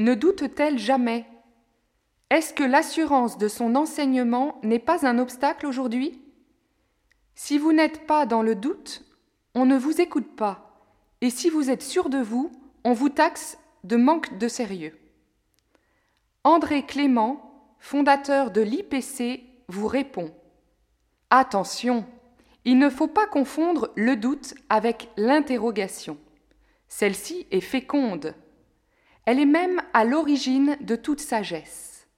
Ne doute-t-elle jamais? Est-ce que l'assurance de son enseignement n'est pas un obstacle aujourd'hui? Si vous n'êtes pas dans le doute, on ne vous écoute pas, et si vous êtes sûr de vous, on vous taxe de manque de sérieux. André Clément, fondateur de l'IPC, vous répond Attention, il ne faut pas confondre le doute avec l'interrogation. Celle-ci est féconde. Elle est même à l'origine de toute sagesse.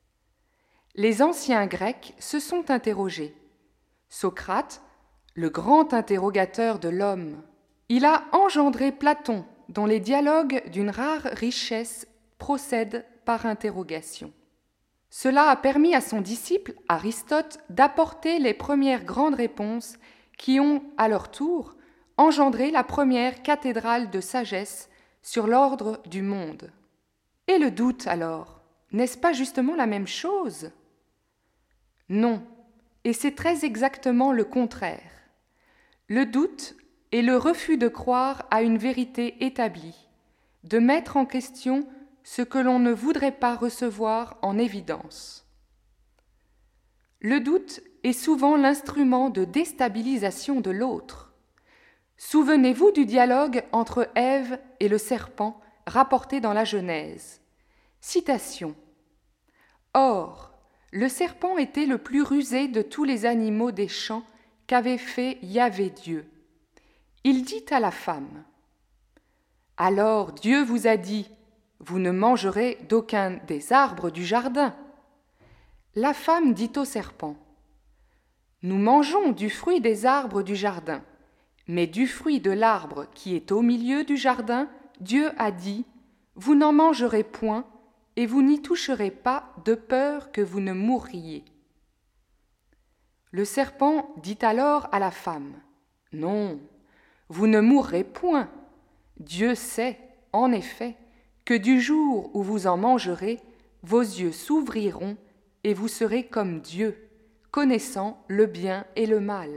Les anciens Grecs se sont interrogés. Socrate, le grand interrogateur de l'homme, il a engendré Platon, dont les dialogues d'une rare richesse procèdent par interrogation. Cela a permis à son disciple, Aristote, d'apporter les premières grandes réponses qui ont, à leur tour, engendré la première cathédrale de sagesse sur l'ordre du monde. Et le doute, alors, n'est-ce pas justement la même chose? Non, et c'est très exactement le contraire. Le doute est le refus de croire à une vérité établie, de mettre en question ce que l'on ne voudrait pas recevoir en évidence. Le doute est souvent l'instrument de déstabilisation de l'autre. Souvenez-vous du dialogue entre Ève et le serpent rapporté dans la Genèse. Citation. Or, le serpent était le plus rusé de tous les animaux des champs qu'avait fait Yahvé Dieu. Il dit à la femme Alors Dieu vous a dit Vous ne mangerez d'aucun des arbres du jardin. La femme dit au serpent Nous mangeons du fruit des arbres du jardin, mais du fruit de l'arbre qui est au milieu du jardin, Dieu a dit Vous n'en mangerez point, et vous n'y toucherez pas de peur que vous ne mourriez. Le serpent dit alors à la femme Non, vous ne mourrez point. Dieu sait, en effet, que du jour où vous en mangerez, vos yeux s'ouvriront et vous serez comme Dieu, connaissant le bien et le mal.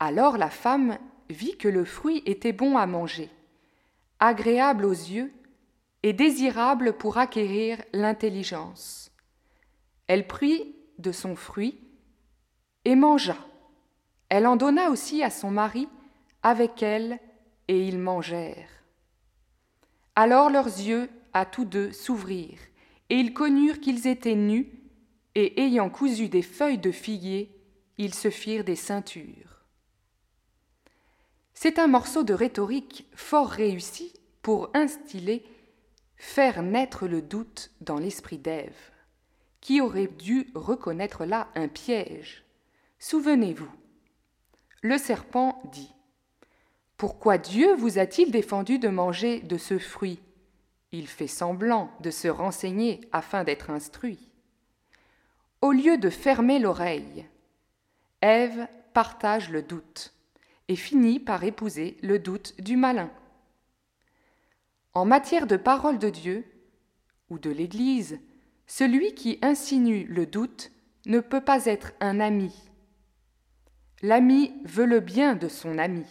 Alors la femme vit que le fruit était bon à manger, agréable aux yeux et désirable pour acquérir l'intelligence. Elle prit de son fruit et mangea. Elle en donna aussi à son mari avec elle, et ils mangèrent. Alors leurs yeux à tous deux s'ouvrirent, et ils connurent qu'ils étaient nus, et ayant cousu des feuilles de figuier, ils se firent des ceintures. C'est un morceau de rhétorique fort réussi pour instiller, faire naître le doute dans l'esprit d'Ève, qui aurait dû reconnaître là un piège. Souvenez-vous. Le serpent dit Pourquoi Dieu vous a-t-il défendu de manger de ce fruit? Il fait semblant de se renseigner afin d'être instruit. Au lieu de fermer l'oreille, Ève partage le doute et finit par épouser le doute du malin. En matière de parole de Dieu ou de l'Église, celui qui insinue le doute ne peut pas être un ami. L'ami veut le bien de son ami.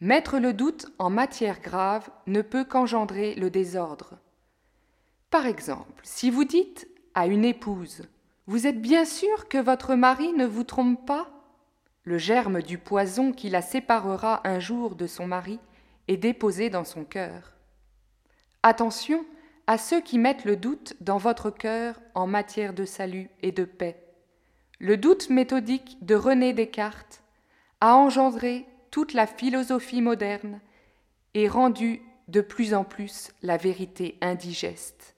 Mettre le doute en matière grave ne peut qu'engendrer le désordre. Par exemple, si vous dites à une épouse Vous êtes bien sûr que votre mari ne vous trompe pas? Le germe du poison qui la séparera un jour de son mari est déposé dans son cœur. Attention à ceux qui mettent le doute dans votre cœur en matière de salut et de paix. Le doute méthodique de René Descartes a engendré toute la philosophie moderne et rendu de plus en plus la vérité indigeste.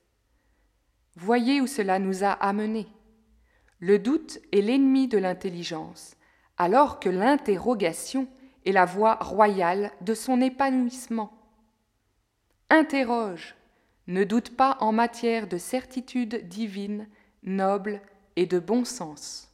Voyez où cela nous a amenés. Le doute est l'ennemi de l'intelligence, alors que l'interrogation est la voie royale de son épanouissement. Interroge, ne doute pas en matière de certitude divine, noble et de bon sens.